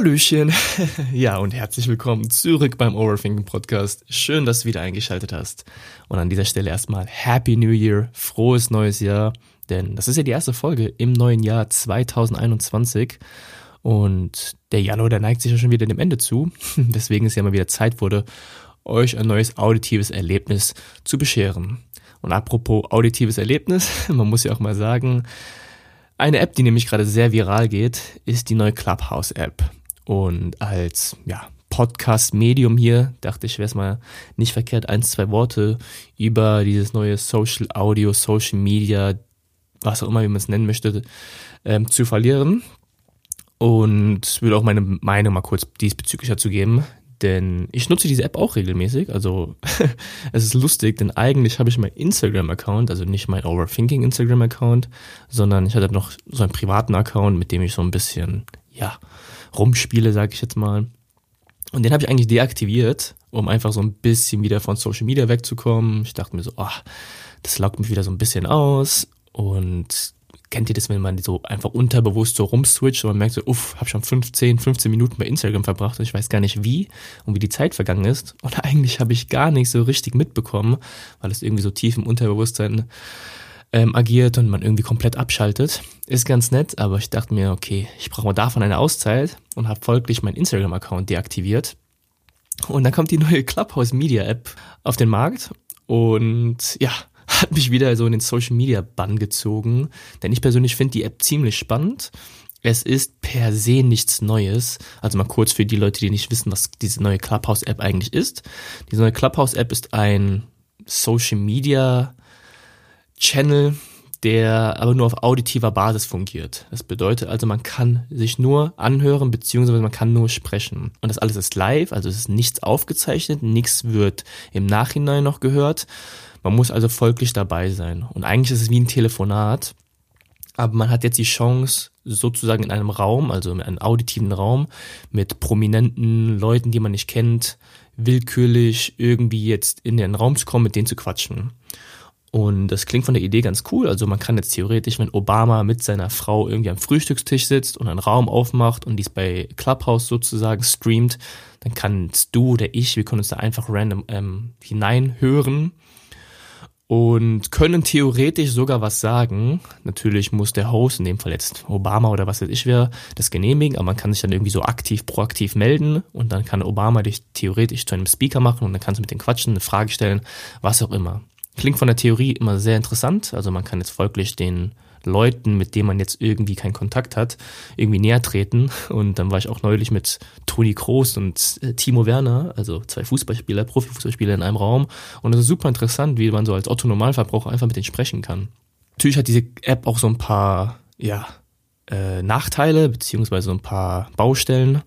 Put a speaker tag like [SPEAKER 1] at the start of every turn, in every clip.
[SPEAKER 1] Hallöchen. Ja, und herzlich willkommen zurück beim Overthinking Podcast. Schön, dass du wieder eingeschaltet hast. Und an dieser Stelle erstmal Happy New Year, frohes neues Jahr, denn das ist ja die erste Folge im neuen Jahr 2021. Und der Januar, der neigt sich ja schon wieder dem Ende zu. Deswegen ist ja mal wieder Zeit wurde, euch ein neues auditives Erlebnis zu bescheren. Und apropos auditives Erlebnis, man muss ja auch mal sagen, eine App, die nämlich gerade sehr viral geht, ist die neue Clubhouse-App. Und als ja, Podcast-Medium hier dachte ich, wäre es mal nicht verkehrt, ein, zwei Worte über dieses neue Social Audio, Social Media, was auch immer, wie man es nennen möchte, ähm, zu verlieren. Und will auch meine Meinung mal kurz diesbezüglich dazu geben. Denn ich nutze diese App auch regelmäßig. Also es ist lustig, denn eigentlich habe ich meinen Instagram-Account, also nicht mein Overthinking Instagram-Account, sondern ich hatte noch so einen privaten Account, mit dem ich so ein bisschen, ja, rumspiele, sage ich jetzt mal. Und den habe ich eigentlich deaktiviert, um einfach so ein bisschen wieder von Social Media wegzukommen. Ich dachte mir so, oh, das lockt mich wieder so ein bisschen aus. Und kennt ihr das, wenn man so einfach unterbewusst so rumswitcht und man merkt so, uff, hab schon 15, 15 Minuten bei Instagram verbracht und ich weiß gar nicht wie und wie die Zeit vergangen ist. Und eigentlich habe ich gar nicht so richtig mitbekommen, weil es irgendwie so tief im Unterbewusstsein ähm, agiert und man irgendwie komplett abschaltet. Ist ganz nett, aber ich dachte mir, okay, ich brauche davon eine Auszeit und habe folglich meinen Instagram-Account deaktiviert. Und dann kommt die neue Clubhouse Media App auf den Markt und ja, hat mich wieder so in den Social Media Bann gezogen, denn ich persönlich finde die App ziemlich spannend. Es ist per se nichts Neues. Also mal kurz für die Leute, die nicht wissen, was diese neue Clubhouse App eigentlich ist. Diese neue Clubhouse App ist ein Social Media Channel, der aber nur auf auditiver Basis fungiert. Das bedeutet also, man kann sich nur anhören, beziehungsweise man kann nur sprechen. Und das alles ist live, also es ist nichts aufgezeichnet, nichts wird im Nachhinein noch gehört. Man muss also folglich dabei sein. Und eigentlich ist es wie ein Telefonat, aber man hat jetzt die Chance, sozusagen in einem Raum, also in einem auditiven Raum, mit prominenten Leuten, die man nicht kennt, willkürlich irgendwie jetzt in den Raum zu kommen, mit denen zu quatschen. Und das klingt von der Idee ganz cool. Also man kann jetzt theoretisch, wenn Obama mit seiner Frau irgendwie am Frühstückstisch sitzt und einen Raum aufmacht und dies bei Clubhouse sozusagen streamt, dann kannst du oder ich, wir können uns da einfach random ähm, hineinhören und können theoretisch sogar was sagen. Natürlich muss der Host, in dem Fall jetzt Obama oder was weiß ich wer, das genehmigen, aber man kann sich dann irgendwie so aktiv, proaktiv melden und dann kann Obama dich theoretisch zu einem Speaker machen und dann kannst du mit dem quatschen, eine Frage stellen, was auch immer. Klingt von der Theorie immer sehr interessant. Also man kann jetzt folglich den Leuten, mit denen man jetzt irgendwie keinen Kontakt hat, irgendwie näher treten. Und dann war ich auch neulich mit Toni Kroos und äh, Timo Werner, also zwei Fußballspieler, Profifußballspieler in einem Raum. Und es ist super interessant, wie man so als Otto Normalverbraucher einfach mit denen sprechen kann. Natürlich hat diese App auch so ein paar, ja, äh, Nachteile, beziehungsweise so ein paar Baustellen.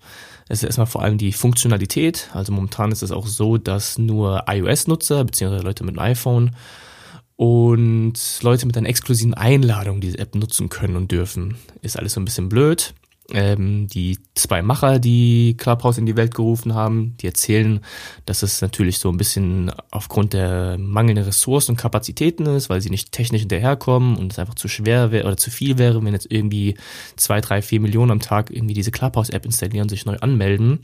[SPEAKER 1] Es ist erstmal vor allem die Funktionalität. Also momentan ist es auch so, dass nur iOS-Nutzer bzw. Leute mit einem iPhone und Leute mit einer exklusiven Einladung diese App nutzen können und dürfen. Ist alles so ein bisschen blöd. Ähm, die zwei Macher, die Clubhouse in die Welt gerufen haben, die erzählen, dass es natürlich so ein bisschen aufgrund der mangelnden Ressourcen und Kapazitäten ist, weil sie nicht technisch hinterherkommen und es einfach zu schwer wäre oder zu viel wäre, wenn jetzt irgendwie zwei, drei, vier Millionen am Tag irgendwie diese Clubhouse-App installieren sich neu anmelden,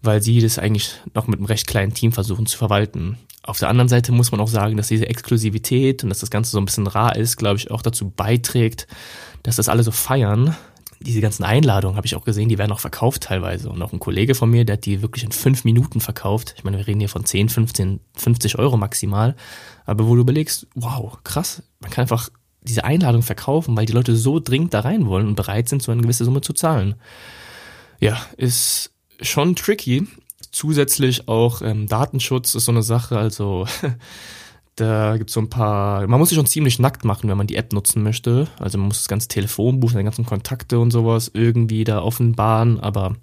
[SPEAKER 1] weil sie das eigentlich noch mit einem recht kleinen Team versuchen zu verwalten. Auf der anderen Seite muss man auch sagen, dass diese Exklusivität und dass das Ganze so ein bisschen rar ist, glaube ich, auch dazu beiträgt, dass das alle so feiern, diese ganzen Einladungen habe ich auch gesehen, die werden auch verkauft teilweise. Und auch ein Kollege von mir, der hat die wirklich in fünf Minuten verkauft. Ich meine, wir reden hier von 10, 15, 50 Euro maximal. Aber wo du überlegst, wow, krass, man kann einfach diese Einladung verkaufen, weil die Leute so dringend da rein wollen und bereit sind, so eine gewisse Summe zu zahlen. Ja, ist schon tricky. Zusätzlich auch ähm, Datenschutz ist so eine Sache, also Da gibt es so ein paar, man muss sich schon ziemlich nackt machen, wenn man die App nutzen möchte. Also man muss das ganze Telefonbuch, seine ganzen Kontakte und sowas irgendwie da offenbaren. Aber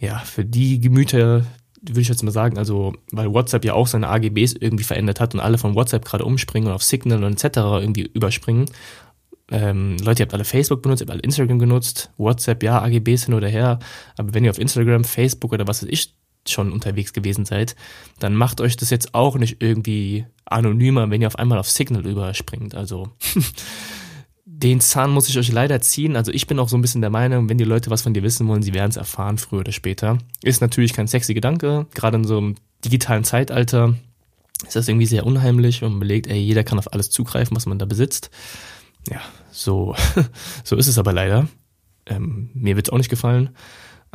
[SPEAKER 1] ja, für die Gemüter würde ich jetzt mal sagen, also weil WhatsApp ja auch seine AGBs irgendwie verändert hat und alle von WhatsApp gerade umspringen und auf Signal und etc. irgendwie überspringen. Ähm, Leute, ihr habt alle Facebook benutzt, ihr habt alle Instagram genutzt, WhatsApp, ja, AGBs hin oder her. Aber wenn ihr auf Instagram, Facebook oder was weiß ich schon unterwegs gewesen seid, dann macht euch das jetzt auch nicht irgendwie anonymer, wenn ihr auf einmal auf Signal überspringt. Also den Zahn muss ich euch leider ziehen. Also ich bin auch so ein bisschen der Meinung, wenn die Leute was von dir wissen wollen, sie werden es erfahren, früher oder später. Ist natürlich kein sexy Gedanke, gerade in so einem digitalen Zeitalter ist das irgendwie sehr unheimlich und belegt, ey, jeder kann auf alles zugreifen, was man da besitzt. Ja, so, so ist es aber leider. Ähm, mir wird es auch nicht gefallen.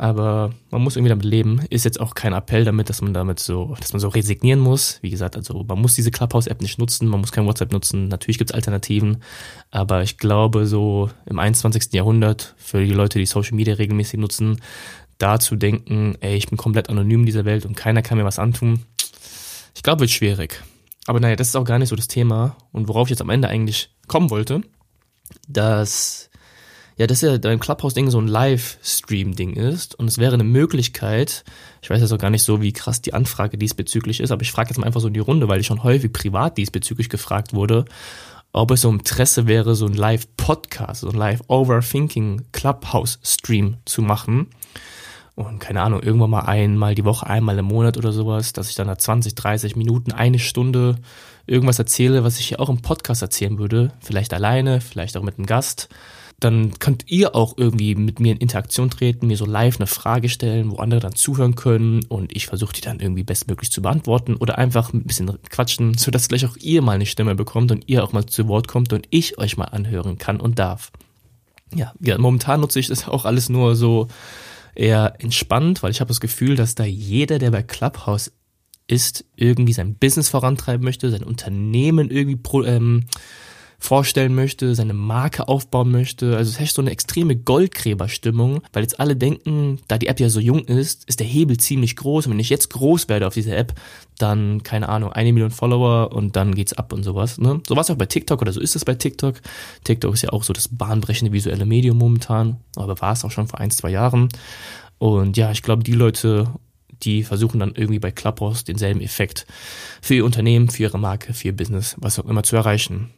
[SPEAKER 1] Aber man muss irgendwie damit leben. Ist jetzt auch kein Appell damit, dass man damit so, dass man so resignieren muss. Wie gesagt, also man muss diese Clubhouse-App nicht nutzen, man muss kein WhatsApp nutzen. Natürlich gibt's Alternativen. Aber ich glaube, so im 21. Jahrhundert, für die Leute, die Social Media regelmäßig nutzen, da zu denken, ey, ich bin komplett anonym in dieser Welt und keiner kann mir was antun, ich glaube, wird schwierig. Aber naja, das ist auch gar nicht so das Thema. Und worauf ich jetzt am Ende eigentlich kommen wollte, dass ja, dass ja dein Clubhouse-Ding so ein Livestream-Ding ist und es wäre eine Möglichkeit, ich weiß jetzt auch gar nicht so, wie krass die Anfrage diesbezüglich ist, aber ich frage jetzt mal einfach so in die Runde, weil ich schon häufig privat diesbezüglich gefragt wurde, ob es so Interesse wäre, so ein Live-Podcast, so ein Live-Overthinking-Clubhouse-Stream zu machen. Und keine Ahnung, irgendwann mal einmal die Woche, einmal im Monat oder sowas, dass ich dann da 20, 30 Minuten, eine Stunde irgendwas erzähle, was ich hier auch im Podcast erzählen würde. Vielleicht alleine, vielleicht auch mit einem Gast dann könnt ihr auch irgendwie mit mir in Interaktion treten, mir so live eine Frage stellen, wo andere dann zuhören können und ich versuche die dann irgendwie bestmöglich zu beantworten oder einfach ein bisschen quatschen, sodass gleich auch ihr mal eine Stimme bekommt und ihr auch mal zu Wort kommt und ich euch mal anhören kann und darf. Ja, ja momentan nutze ich das auch alles nur so eher entspannt, weil ich habe das Gefühl, dass da jeder, der bei Clubhouse ist, irgendwie sein Business vorantreiben möchte, sein Unternehmen irgendwie pro, ähm, vorstellen möchte, seine Marke aufbauen möchte. Also es herrscht so eine extreme Goldgräberstimmung, weil jetzt alle denken, da die App ja so jung ist, ist der Hebel ziemlich groß. Und wenn ich jetzt groß werde auf dieser App, dann, keine Ahnung, eine Million Follower und dann geht's ab und sowas. Ne? So war es auch bei TikTok oder so ist es bei TikTok. TikTok ist ja auch so das bahnbrechende visuelle Medium momentan, aber war es auch schon vor ein, zwei Jahren. Und ja, ich glaube, die Leute die versuchen dann irgendwie bei Clubhouse denselben Effekt für ihr Unternehmen, für ihre Marke, für ihr Business, was auch immer zu erreichen.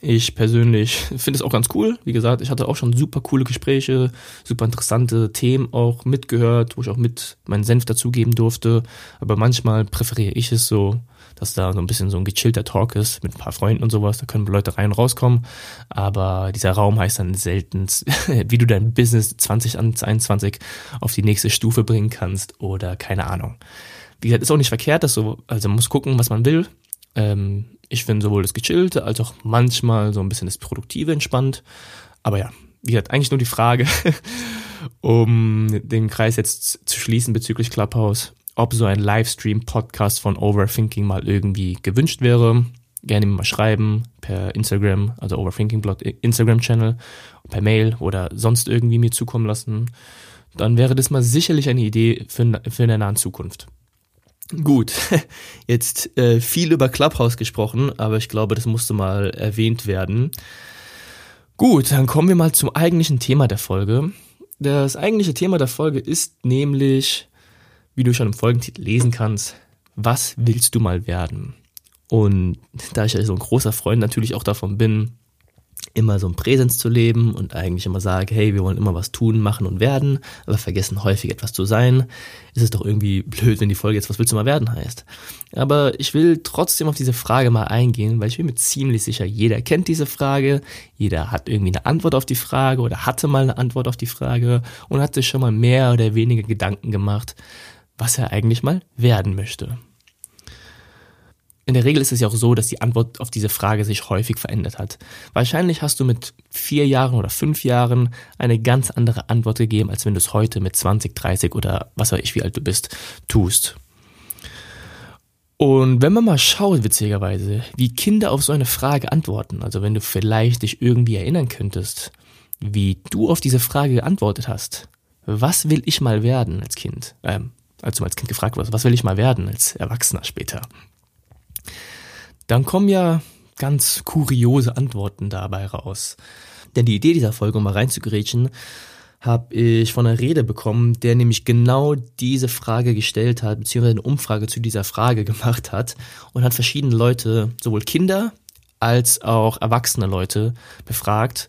[SPEAKER 1] Ich persönlich finde es auch ganz cool. Wie gesagt, ich hatte auch schon super coole Gespräche, super interessante Themen auch mitgehört, wo ich auch mit meinen Senf dazugeben durfte. Aber manchmal präferiere ich es so, dass da so ein bisschen so ein gechillter Talk ist mit ein paar Freunden und sowas. Da können Leute rein und rauskommen. Aber dieser Raum heißt dann selten, wie du dein Business 2021 auf die nächste Stufe bringen kannst oder keine Ahnung. Wie gesagt, ist auch nicht verkehrt, dass so, also man muss gucken, was man will. Ähm, ich finde sowohl das Gechillte als auch manchmal so ein bisschen das Produktive entspannt. Aber ja, wie gesagt, eigentlich nur die Frage, um den Kreis jetzt zu schließen bezüglich Clubhouse, ob so ein Livestream-Podcast von Overthinking mal irgendwie gewünscht wäre. Gerne mal schreiben per Instagram, also Overthinking-Blog, Instagram-Channel, per Mail oder sonst irgendwie mir zukommen lassen. Dann wäre das mal sicherlich eine Idee für, für in der nahen Zukunft. Gut, jetzt äh, viel über Clubhouse gesprochen, aber ich glaube, das musste mal erwähnt werden. Gut, dann kommen wir mal zum eigentlichen Thema der Folge. Das eigentliche Thema der Folge ist nämlich, wie du schon im Folgentitel lesen kannst, was willst du mal werden? Und da ich ja so ein großer Freund natürlich auch davon bin, immer so ein Präsens zu leben und eigentlich immer sage, hey, wir wollen immer was tun, machen und werden, aber vergessen häufig etwas zu sein, ist es doch irgendwie blöd, wenn die Folge jetzt, was willst du mal werden heißt. Aber ich will trotzdem auf diese Frage mal eingehen, weil ich bin mir ziemlich sicher, jeder kennt diese Frage, jeder hat irgendwie eine Antwort auf die Frage oder hatte mal eine Antwort auf die Frage und hat sich schon mal mehr oder weniger Gedanken gemacht, was er eigentlich mal werden möchte in der Regel ist es ja auch so, dass die Antwort auf diese Frage sich häufig verändert hat. Wahrscheinlich hast du mit vier Jahren oder fünf Jahren eine ganz andere Antwort gegeben, als wenn du es heute mit 20, 30 oder was weiß ich, wie alt du bist, tust. Und wenn man mal schaut, witzigerweise, wie Kinder auf so eine Frage antworten, also wenn du vielleicht dich irgendwie erinnern könntest, wie du auf diese Frage geantwortet hast, was will ich mal werden als Kind? Ähm, als du als Kind gefragt wirst, was will ich mal werden als Erwachsener später? Dann kommen ja ganz kuriose Antworten dabei raus. Denn die Idee dieser Folge, um mal reinzugrätschen, habe ich von einer Rede bekommen, der nämlich genau diese Frage gestellt hat, beziehungsweise eine Umfrage zu dieser Frage gemacht hat und hat verschiedene Leute, sowohl Kinder als auch erwachsene Leute, befragt,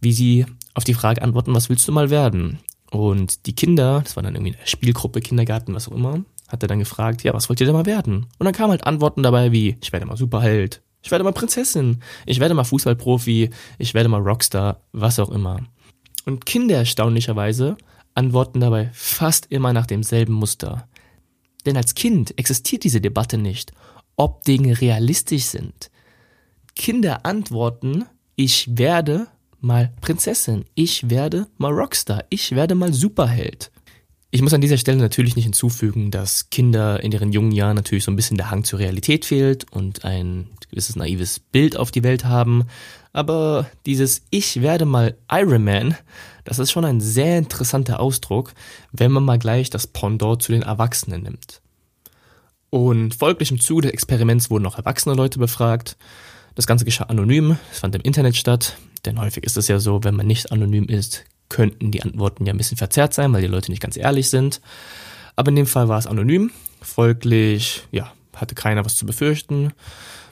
[SPEAKER 1] wie sie auf die Frage antworten, was willst du mal werden? Und die Kinder, das war dann irgendwie eine Spielgruppe, Kindergarten, was auch immer, hat er dann gefragt, ja, was wollt ihr denn mal werden? Und dann kamen halt Antworten dabei wie, ich werde mal Superheld, Ich werde mal Prinzessin. Ich werde mal Fußballprofi. Ich werde mal Rockstar. Was auch immer. Und Kinder erstaunlicherweise antworten dabei fast immer nach demselben Muster. Denn als Kind existiert diese Debatte nicht, ob Dinge realistisch sind. Kinder antworten, ich werde mal Prinzessin, ich werde mal Rockstar, ich werde mal Superheld. Ich muss an dieser Stelle natürlich nicht hinzufügen, dass Kinder in ihren jungen Jahren natürlich so ein bisschen der Hang zur Realität fehlt und ein gewisses naives Bild auf die Welt haben. Aber dieses Ich werde mal Iron Man, das ist schon ein sehr interessanter Ausdruck, wenn man mal gleich das Pendant zu den Erwachsenen nimmt. Und folglich im Zuge des Experiments wurden auch erwachsene Leute befragt. Das Ganze geschah anonym, es fand im Internet statt, denn häufig ist es ja so, wenn man nicht anonym ist, könnten die Antworten ja ein bisschen verzerrt sein, weil die Leute nicht ganz ehrlich sind. Aber in dem Fall war es anonym, folglich, ja, hatte keiner was zu befürchten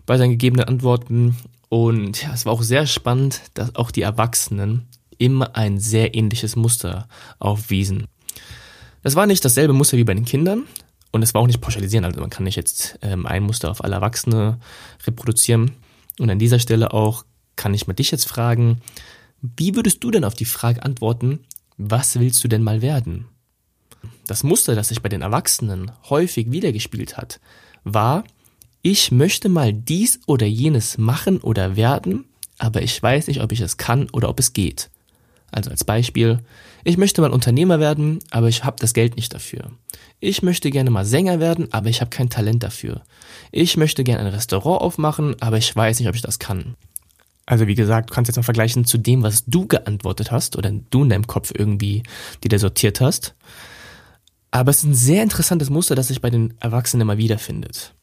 [SPEAKER 1] bei seinen gegebenen Antworten. Und ja, es war auch sehr spannend, dass auch die Erwachsenen immer ein sehr ähnliches Muster aufwiesen. Das war nicht dasselbe Muster wie bei den Kindern und es war auch nicht pauschalisieren, also man kann nicht jetzt ähm, ein Muster auf alle Erwachsene reproduzieren. Und an dieser Stelle auch kann ich mal dich jetzt fragen, wie würdest du denn auf die Frage antworten, was willst du denn mal werden? Das Muster, das sich bei den Erwachsenen häufig wiedergespielt hat, war, ich möchte mal dies oder jenes machen oder werden, aber ich weiß nicht, ob ich es kann oder ob es geht. Also als Beispiel, ich möchte mal Unternehmer werden, aber ich habe das Geld nicht dafür. Ich möchte gerne mal Sänger werden, aber ich habe kein Talent dafür. Ich möchte gerne ein Restaurant aufmachen, aber ich weiß nicht, ob ich das kann. Also wie gesagt, du kannst jetzt mal vergleichen zu dem, was du geantwortet hast oder du in deinem Kopf irgendwie, die da sortiert hast. Aber es ist ein sehr interessantes Muster, das sich bei den Erwachsenen immer wiederfindet.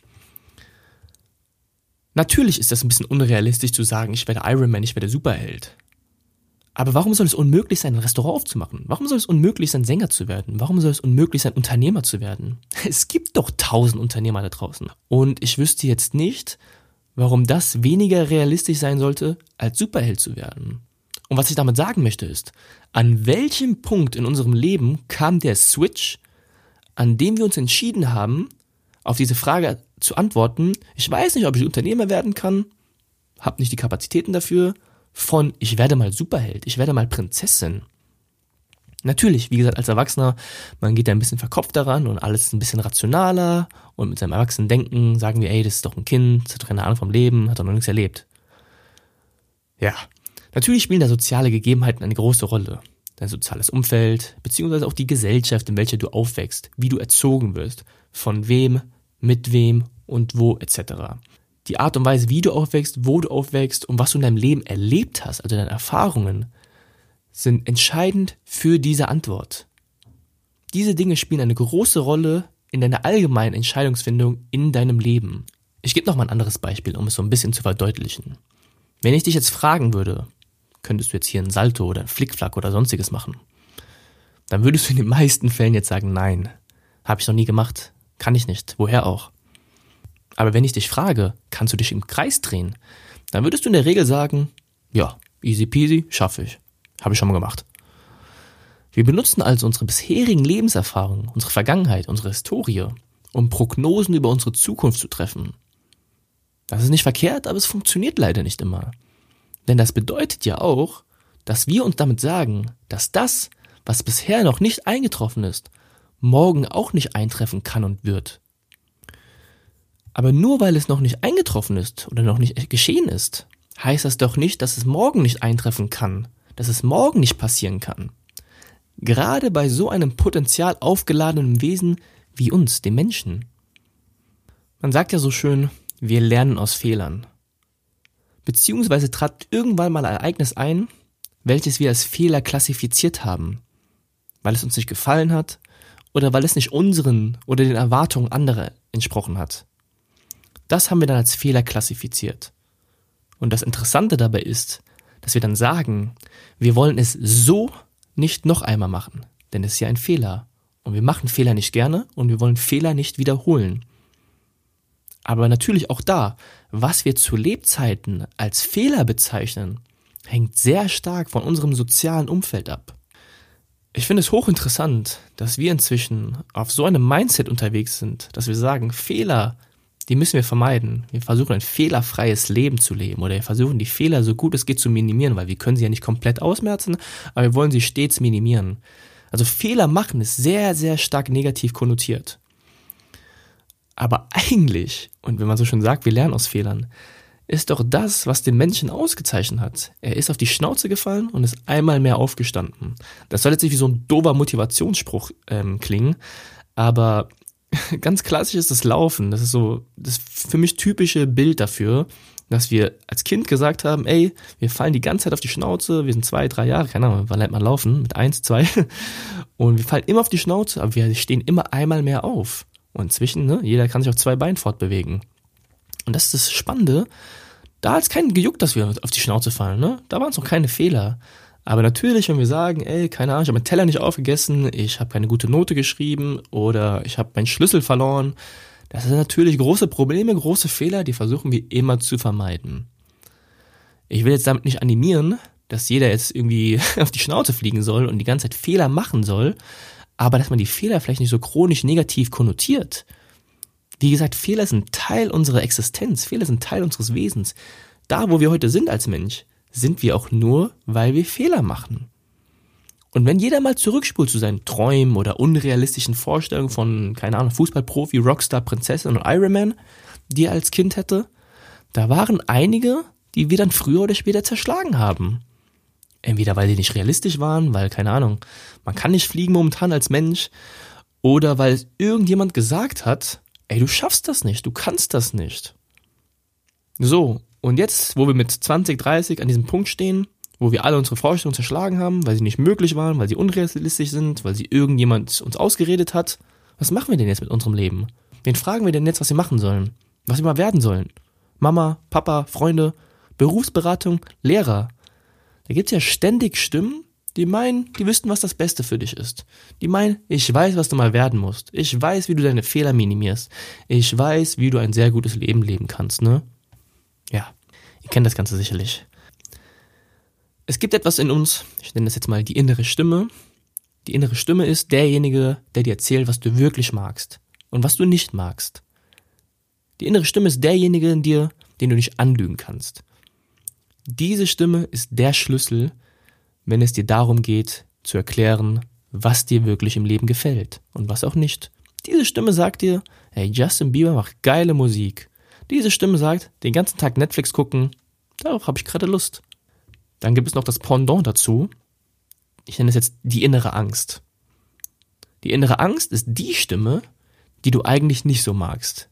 [SPEAKER 1] Natürlich ist das ein bisschen unrealistisch zu sagen, ich werde Iron Man, ich werde Superheld. Aber warum soll es unmöglich sein, ein Restaurant aufzumachen? Warum soll es unmöglich sein, Sänger zu werden? Warum soll es unmöglich sein, Unternehmer zu werden? Es gibt doch tausend Unternehmer da draußen. Und ich wüsste jetzt nicht, warum das weniger realistisch sein sollte, als Superheld zu werden. Und was ich damit sagen möchte ist, an welchem Punkt in unserem Leben kam der Switch, an dem wir uns entschieden haben, auf diese Frage zu antworten, ich weiß nicht, ob ich Unternehmer werden kann, habe nicht die Kapazitäten dafür, von ich werde mal Superheld, ich werde mal Prinzessin. Natürlich, wie gesagt, als Erwachsener, man geht da ein bisschen verkopft daran und alles ist ein bisschen rationaler und mit seinem erwachsenen Denken sagen wir, ey, das ist doch ein Kind, hat doch keine Ahnung vom Leben, hat doch noch nichts erlebt. Ja, natürlich spielen da soziale Gegebenheiten eine große Rolle. Dein soziales Umfeld, beziehungsweise auch die Gesellschaft, in welcher du aufwächst, wie du erzogen wirst, von wem, mit wem und wo etc. Die Art und Weise, wie du aufwächst, wo du aufwächst und was du in deinem Leben erlebt hast, also deine Erfahrungen, sind entscheidend für diese Antwort. Diese Dinge spielen eine große Rolle in deiner allgemeinen Entscheidungsfindung in deinem Leben. Ich gebe noch mal ein anderes Beispiel, um es so ein bisschen zu verdeutlichen. Wenn ich dich jetzt fragen würde, könntest du jetzt hier ein Salto oder ein Flickflack oder sonstiges machen, dann würdest du in den meisten Fällen jetzt sagen, nein, habe ich noch nie gemacht, kann ich nicht, woher auch. Aber wenn ich dich frage, kannst du dich im Kreis drehen, dann würdest du in der Regel sagen, ja, easy peasy, schaffe ich. Habe ich schon mal gemacht. Wir benutzen also unsere bisherigen Lebenserfahrungen, unsere Vergangenheit, unsere Historie, um Prognosen über unsere Zukunft zu treffen. Das ist nicht verkehrt, aber es funktioniert leider nicht immer. Denn das bedeutet ja auch, dass wir uns damit sagen, dass das, was bisher noch nicht eingetroffen ist, morgen auch nicht eintreffen kann und wird. Aber nur weil es noch nicht eingetroffen ist oder noch nicht geschehen ist, heißt das doch nicht, dass es morgen nicht eintreffen kann, dass es morgen nicht passieren kann. Gerade bei so einem potenzial aufgeladenen Wesen wie uns, dem Menschen. Man sagt ja so schön, wir lernen aus Fehlern. Beziehungsweise trat irgendwann mal ein Ereignis ein, welches wir als Fehler klassifiziert haben, weil es uns nicht gefallen hat oder weil es nicht unseren oder den Erwartungen anderer entsprochen hat. Das haben wir dann als Fehler klassifiziert. Und das Interessante dabei ist, dass wir dann sagen, wir wollen es so nicht noch einmal machen, denn es ist ja ein Fehler. Und wir machen Fehler nicht gerne und wir wollen Fehler nicht wiederholen. Aber natürlich auch da, was wir zu Lebzeiten als Fehler bezeichnen, hängt sehr stark von unserem sozialen Umfeld ab. Ich finde es hochinteressant, dass wir inzwischen auf so einem Mindset unterwegs sind, dass wir sagen, Fehler die müssen wir vermeiden. Wir versuchen ein fehlerfreies Leben zu leben oder wir versuchen die Fehler so gut es geht zu minimieren, weil wir können sie ja nicht komplett ausmerzen, aber wir wollen sie stets minimieren. Also Fehler machen ist sehr, sehr stark negativ konnotiert. Aber eigentlich, und wenn man so schon sagt, wir lernen aus Fehlern, ist doch das, was den Menschen ausgezeichnet hat. Er ist auf die Schnauze gefallen und ist einmal mehr aufgestanden. Das soll jetzt nicht wie so ein dober Motivationsspruch ähm, klingen, aber ganz klassisch ist das Laufen. Das ist so das für mich typische Bild dafür, dass wir als Kind gesagt haben, ey, wir fallen die ganze Zeit auf die Schnauze, wir sind zwei, drei Jahre, keine Ahnung, wann lernt man laufen? Mit eins, zwei. Und wir fallen immer auf die Schnauze, aber wir stehen immer einmal mehr auf. Und inzwischen, ne, jeder kann sich auf zwei Beinen fortbewegen. Und das ist das Spannende. Da hat es keinen gejuckt, dass wir auf die Schnauze fallen, ne? Da waren es noch keine Fehler. Aber natürlich, wenn wir sagen, ey, keine Ahnung, ich habe meinen Teller nicht aufgegessen, ich habe keine gute Note geschrieben oder ich habe meinen Schlüssel verloren, das sind natürlich große Probleme, große Fehler, die versuchen wir immer zu vermeiden. Ich will jetzt damit nicht animieren, dass jeder jetzt irgendwie auf die Schnauze fliegen soll und die ganze Zeit Fehler machen soll, aber dass man die Fehler vielleicht nicht so chronisch negativ konnotiert. Wie gesagt, Fehler sind Teil unserer Existenz, Fehler sind Teil unseres Wesens. Da, wo wir heute sind als Mensch, sind wir auch nur, weil wir Fehler machen. Und wenn jeder mal zurückspult zu seinen Träumen oder unrealistischen Vorstellungen von, keine Ahnung, Fußballprofi, Rockstar, Prinzessin und Ironman, die er als Kind hätte, da waren einige, die wir dann früher oder später zerschlagen haben. Entweder weil die nicht realistisch waren, weil, keine Ahnung, man kann nicht fliegen momentan als Mensch, oder weil irgendjemand gesagt hat, ey, du schaffst das nicht, du kannst das nicht. So, und jetzt, wo wir mit 20, 30 an diesem Punkt stehen, wo wir alle unsere Vorstellungen zerschlagen haben, weil sie nicht möglich waren, weil sie unrealistisch sind, weil sie irgendjemand uns ausgeredet hat, was machen wir denn jetzt mit unserem Leben? Wen fragen wir denn jetzt, was wir machen sollen? Was wir mal werden sollen? Mama, Papa, Freunde, Berufsberatung, Lehrer. Da gibt's ja ständig Stimmen, die meinen, die wüssten, was das Beste für dich ist. Die meinen, ich weiß, was du mal werden musst. Ich weiß, wie du deine Fehler minimierst. Ich weiß, wie du ein sehr gutes Leben leben kannst, ne? Ja, ihr kennt das Ganze sicherlich. Es gibt etwas in uns, ich nenne das jetzt mal die innere Stimme. Die innere Stimme ist derjenige, der dir erzählt, was du wirklich magst und was du nicht magst. Die innere Stimme ist derjenige in dir, den du nicht anlügen kannst. Diese Stimme ist der Schlüssel, wenn es dir darum geht, zu erklären, was dir wirklich im Leben gefällt und was auch nicht. Diese Stimme sagt dir, hey, Justin Bieber macht geile Musik. Diese Stimme sagt, den ganzen Tag Netflix gucken, darauf habe ich gerade Lust. Dann gibt es noch das Pendant dazu. Ich nenne es jetzt die innere Angst. Die innere Angst ist die Stimme, die du eigentlich nicht so magst.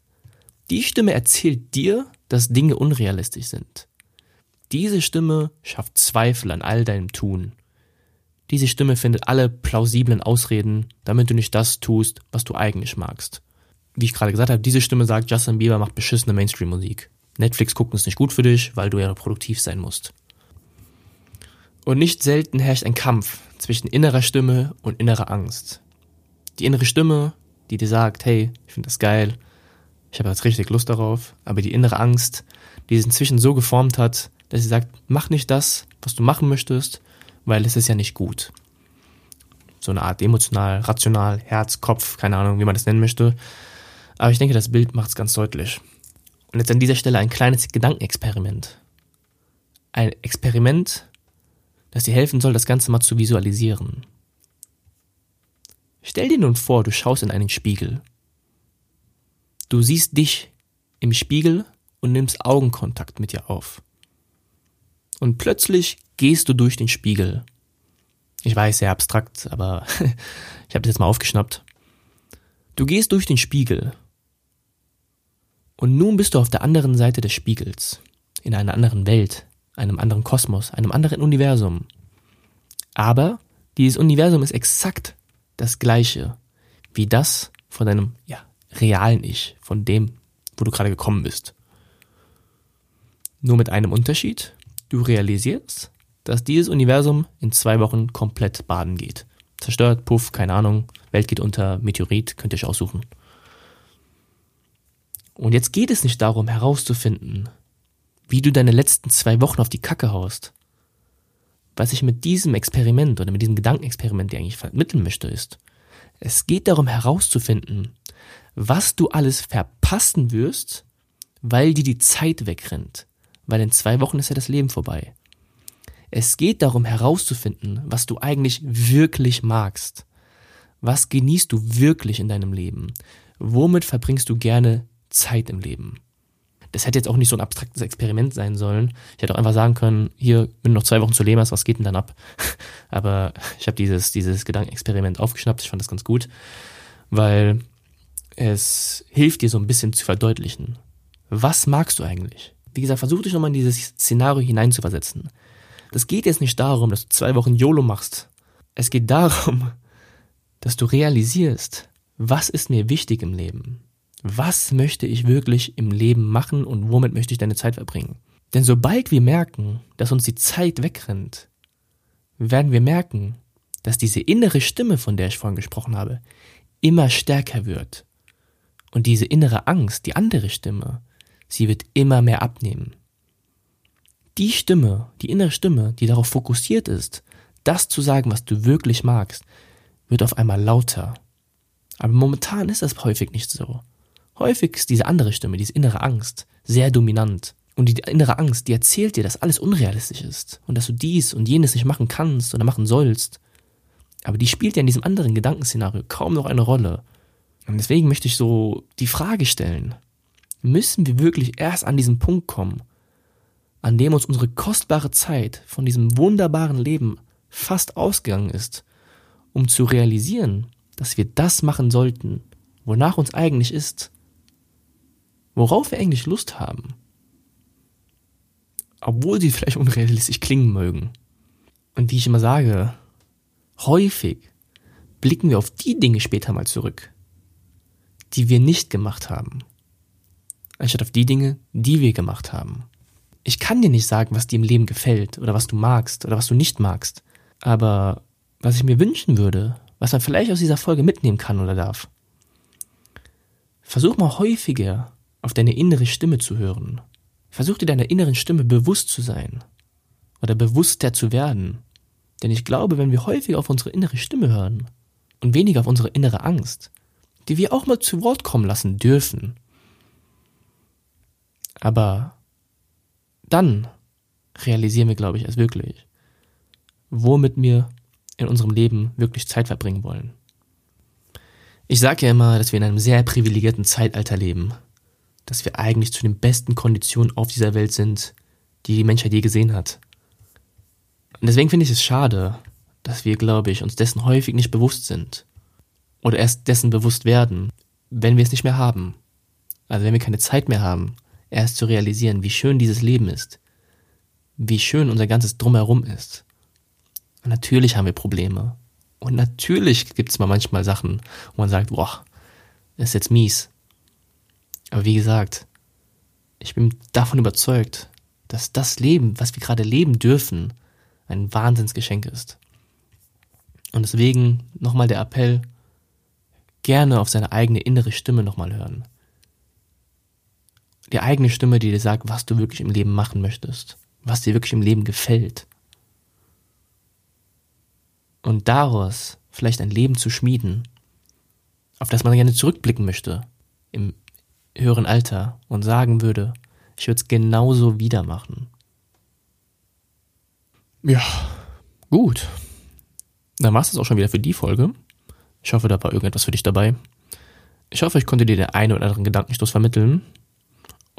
[SPEAKER 1] Die Stimme erzählt dir, dass Dinge unrealistisch sind. Diese Stimme schafft Zweifel an all deinem Tun. Diese Stimme findet alle plausiblen Ausreden, damit du nicht das tust, was du eigentlich magst wie ich gerade gesagt habe, diese Stimme sagt, Justin Bieber macht beschissene Mainstream-Musik. Netflix gucken ist nicht gut für dich, weil du ja produktiv sein musst. Und nicht selten herrscht ein Kampf zwischen innerer Stimme und innerer Angst. Die innere Stimme, die dir sagt, hey, ich finde das geil, ich habe jetzt richtig Lust darauf, aber die innere Angst, die sich inzwischen so geformt hat, dass sie sagt, mach nicht das, was du machen möchtest, weil es ist ja nicht gut. So eine Art emotional, rational, Herz, Kopf, keine Ahnung, wie man das nennen möchte, aber ich denke, das Bild macht es ganz deutlich. Und jetzt an dieser Stelle ein kleines Gedankenexperiment. Ein Experiment, das dir helfen soll, das Ganze mal zu visualisieren. Stell dir nun vor, du schaust in einen Spiegel. Du siehst dich im Spiegel und nimmst Augenkontakt mit dir auf. Und plötzlich gehst du durch den Spiegel. Ich weiß, sehr abstrakt, aber ich habe das jetzt mal aufgeschnappt. Du gehst durch den Spiegel und nun bist du auf der anderen Seite des Spiegels, in einer anderen Welt, einem anderen Kosmos, einem anderen Universum. Aber dieses Universum ist exakt das gleiche wie das von deinem ja, realen Ich, von dem, wo du gerade gekommen bist. Nur mit einem Unterschied, du realisierst, dass dieses Universum in zwei Wochen komplett baden geht. Zerstört, puff, keine Ahnung, Welt geht unter, Meteorit, könnt ihr euch aussuchen. Und jetzt geht es nicht darum herauszufinden, wie du deine letzten zwei Wochen auf die Kacke haust. Was ich mit diesem Experiment oder mit diesem Gedankenexperiment eigentlich vermitteln möchte, ist, es geht darum herauszufinden, was du alles verpassen wirst, weil dir die Zeit wegrennt. Weil in zwei Wochen ist ja das Leben vorbei. Es geht darum herauszufinden, was du eigentlich wirklich magst. Was genießt du wirklich in deinem Leben? Womit verbringst du gerne Zeit im Leben? Das hätte jetzt auch nicht so ein abstraktes Experiment sein sollen. Ich hätte auch einfach sagen können, hier, wenn du noch zwei Wochen zu leben hast, was geht denn dann ab? Aber ich habe dieses, dieses Gedankenexperiment aufgeschnappt, ich fand das ganz gut, weil es hilft dir so ein bisschen zu verdeutlichen. Was magst du eigentlich? Wie gesagt, versuch dich nochmal in dieses Szenario hineinzuversetzen. Das geht jetzt nicht darum, dass du zwei Wochen YOLO machst. Es geht darum, dass du realisierst, was ist mir wichtig im Leben? Was möchte ich wirklich im Leben machen und womit möchte ich deine Zeit verbringen? Denn sobald wir merken, dass uns die Zeit wegrennt, werden wir merken, dass diese innere Stimme, von der ich vorhin gesprochen habe, immer stärker wird. Und diese innere Angst, die andere Stimme, sie wird immer mehr abnehmen. Die Stimme, die innere Stimme, die darauf fokussiert ist, das zu sagen, was du wirklich magst, wird auf einmal lauter. Aber momentan ist das häufig nicht so. Häufig ist diese andere Stimme, diese innere Angst, sehr dominant. Und die innere Angst, die erzählt dir, dass alles unrealistisch ist und dass du dies und jenes nicht machen kannst oder machen sollst. Aber die spielt ja in diesem anderen Gedankenszenario kaum noch eine Rolle. Und deswegen möchte ich so die Frage stellen, müssen wir wirklich erst an diesen Punkt kommen, an dem uns unsere kostbare Zeit von diesem wunderbaren Leben fast ausgegangen ist, um zu realisieren, dass wir das machen sollten, wonach uns eigentlich ist, worauf wir eigentlich Lust haben, obwohl sie vielleicht unrealistisch klingen mögen. Und wie ich immer sage, häufig blicken wir auf die Dinge später mal zurück, die wir nicht gemacht haben, anstatt auf die Dinge, die wir gemacht haben. Ich kann dir nicht sagen, was dir im Leben gefällt oder was du magst oder was du nicht magst, aber was ich mir wünschen würde, was man vielleicht aus dieser Folge mitnehmen kann oder darf. Versuch mal häufiger auf deine innere Stimme zu hören. Versuch dir deiner inneren Stimme bewusst zu sein oder bewusster zu werden. Denn ich glaube, wenn wir häufiger auf unsere innere Stimme hören und weniger auf unsere innere Angst, die wir auch mal zu Wort kommen lassen dürfen, aber dann realisieren wir, glaube ich, erst wirklich, womit wir in unserem Leben wirklich Zeit verbringen wollen. Ich sage ja immer, dass wir in einem sehr privilegierten Zeitalter leben, dass wir eigentlich zu den besten Konditionen auf dieser Welt sind, die die Menschheit je gesehen hat. Und deswegen finde ich es schade, dass wir, glaube ich, uns dessen häufig nicht bewusst sind. Oder erst dessen bewusst werden, wenn wir es nicht mehr haben. Also wenn wir keine Zeit mehr haben, erst zu realisieren, wie schön dieses Leben ist, wie schön unser ganzes Drumherum ist. Und natürlich haben wir Probleme. Und natürlich gibt es mal manchmal Sachen, wo man sagt, boah, ist jetzt mies. Aber wie gesagt, ich bin davon überzeugt, dass das Leben, was wir gerade leben dürfen, ein Wahnsinnsgeschenk ist. Und deswegen nochmal der Appell, gerne auf seine eigene innere Stimme nochmal hören die eigene Stimme, die dir sagt, was du wirklich im Leben machen möchtest, was dir wirklich im Leben gefällt. Und daraus vielleicht ein Leben zu schmieden, auf das man gerne zurückblicken möchte im höheren Alter und sagen würde, ich würde es genauso wieder machen. Ja, gut. Dann war es das auch schon wieder für die Folge. Ich hoffe, da war irgendetwas für dich dabei. Ich hoffe, ich konnte dir den einen oder anderen Gedankenstoß vermitteln,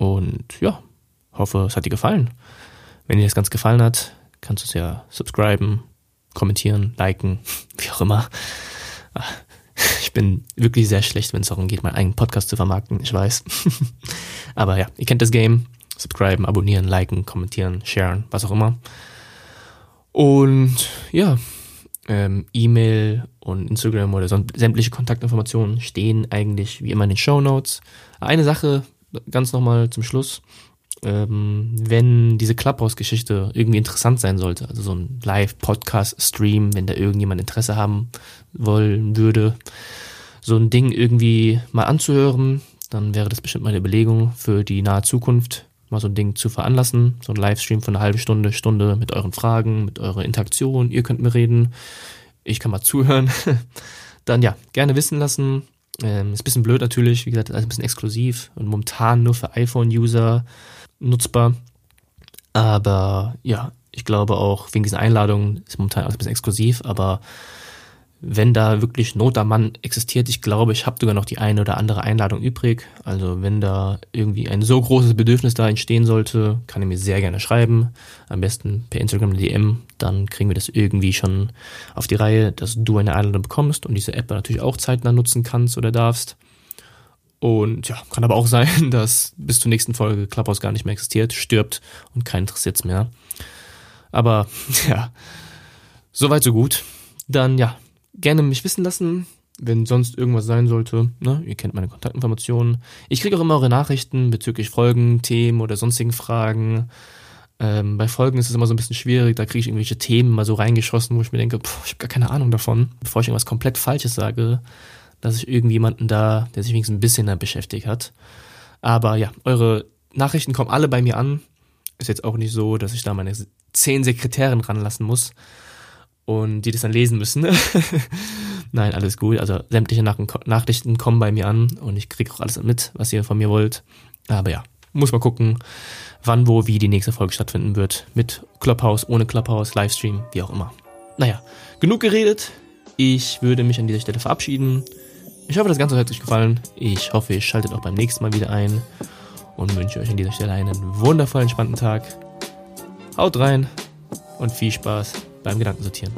[SPEAKER 1] und ja, hoffe, es hat dir gefallen. Wenn dir das ganz gefallen hat, kannst du es ja subscriben, kommentieren, liken, wie auch immer. Ich bin wirklich sehr schlecht, wenn es darum geht, meinen eigenen Podcast zu vermarkten, ich weiß. Aber ja, ihr kennt das Game. Subscriben, abonnieren, liken, kommentieren, sharen, was auch immer. Und ja, ähm, E-Mail und Instagram oder sämtliche Kontaktinformationen stehen eigentlich wie immer in den Show Notes. Eine Sache ganz nochmal zum Schluss, ähm, wenn diese Clubhouse-Geschichte irgendwie interessant sein sollte, also so ein Live-Podcast-Stream, wenn da irgendjemand Interesse haben wollen würde, so ein Ding irgendwie mal anzuhören, dann wäre das bestimmt mal eine Überlegung für die nahe Zukunft, mal so ein Ding zu veranlassen, so ein Livestream von einer halben Stunde, Stunde mit euren Fragen, mit eurer Interaktion, ihr könnt mir reden, ich kann mal zuhören. dann ja, gerne wissen lassen Ähm, ist ein bisschen blöd natürlich, wie gesagt, alles ein bisschen exklusiv und momentan nur für iPhone-User nutzbar. Aber ja, ich glaube auch wegen diesen Einladungen ist momentan alles ein bisschen exklusiv, aber wenn da wirklich Not am Mann existiert, ich glaube, ich habe sogar noch die eine oder andere Einladung übrig. Also wenn da irgendwie ein so großes Bedürfnis da entstehen sollte, kann er mir sehr gerne schreiben. Am besten per Instagram DM, dann kriegen wir das irgendwie schon auf die Reihe, dass du eine Einladung bekommst und diese App natürlich auch zeitnah nutzen kannst oder darfst. Und ja, kann aber auch sein, dass bis zur nächsten Folge Clubhouse gar nicht mehr existiert, stirbt und keinen interessiert mehr. Aber ja, soweit so gut. Dann ja, gerne mich wissen lassen, wenn sonst irgendwas sein sollte. Ne? Ihr kennt meine Kontaktinformationen. Ich kriege auch immer eure Nachrichten bezüglich Folgen, Themen oder sonstigen Fragen. Ähm, bei Folgen ist es immer so ein bisschen schwierig, da kriege ich irgendwelche Themen mal so reingeschossen, wo ich mir denke, pff, ich habe gar keine Ahnung davon. Bevor ich irgendwas komplett Falsches sage, dass ich irgendjemanden da, der sich wenigstens ein bisschen da beschäftigt hat. Aber ja, eure Nachrichten kommen alle bei mir an. Ist jetzt auch nicht so, dass ich da meine zehn Sekretärin ranlassen muss und die das dann lesen müssen. Nein, alles gut. Also sämtliche Nach Nachrichten kommen bei mir an und ich kriege auch alles mit, was ihr von mir wollt. Aber ja, muss mal gucken, wann, wo, wie die nächste Folge stattfinden wird. Mit Clubhouse, ohne Clubhouse, Livestream, wie auch immer. Naja, genug geredet. Ich würde mich an dieser Stelle verabschieden. Ich hoffe, das Ganze hat euch gefallen. Ich hoffe, ihr schaltet auch beim nächsten Mal wieder ein und wünsche euch an dieser Stelle einen wundervollen, entspannten Tag. Haut rein und viel Spaß beim Gedankensortieren.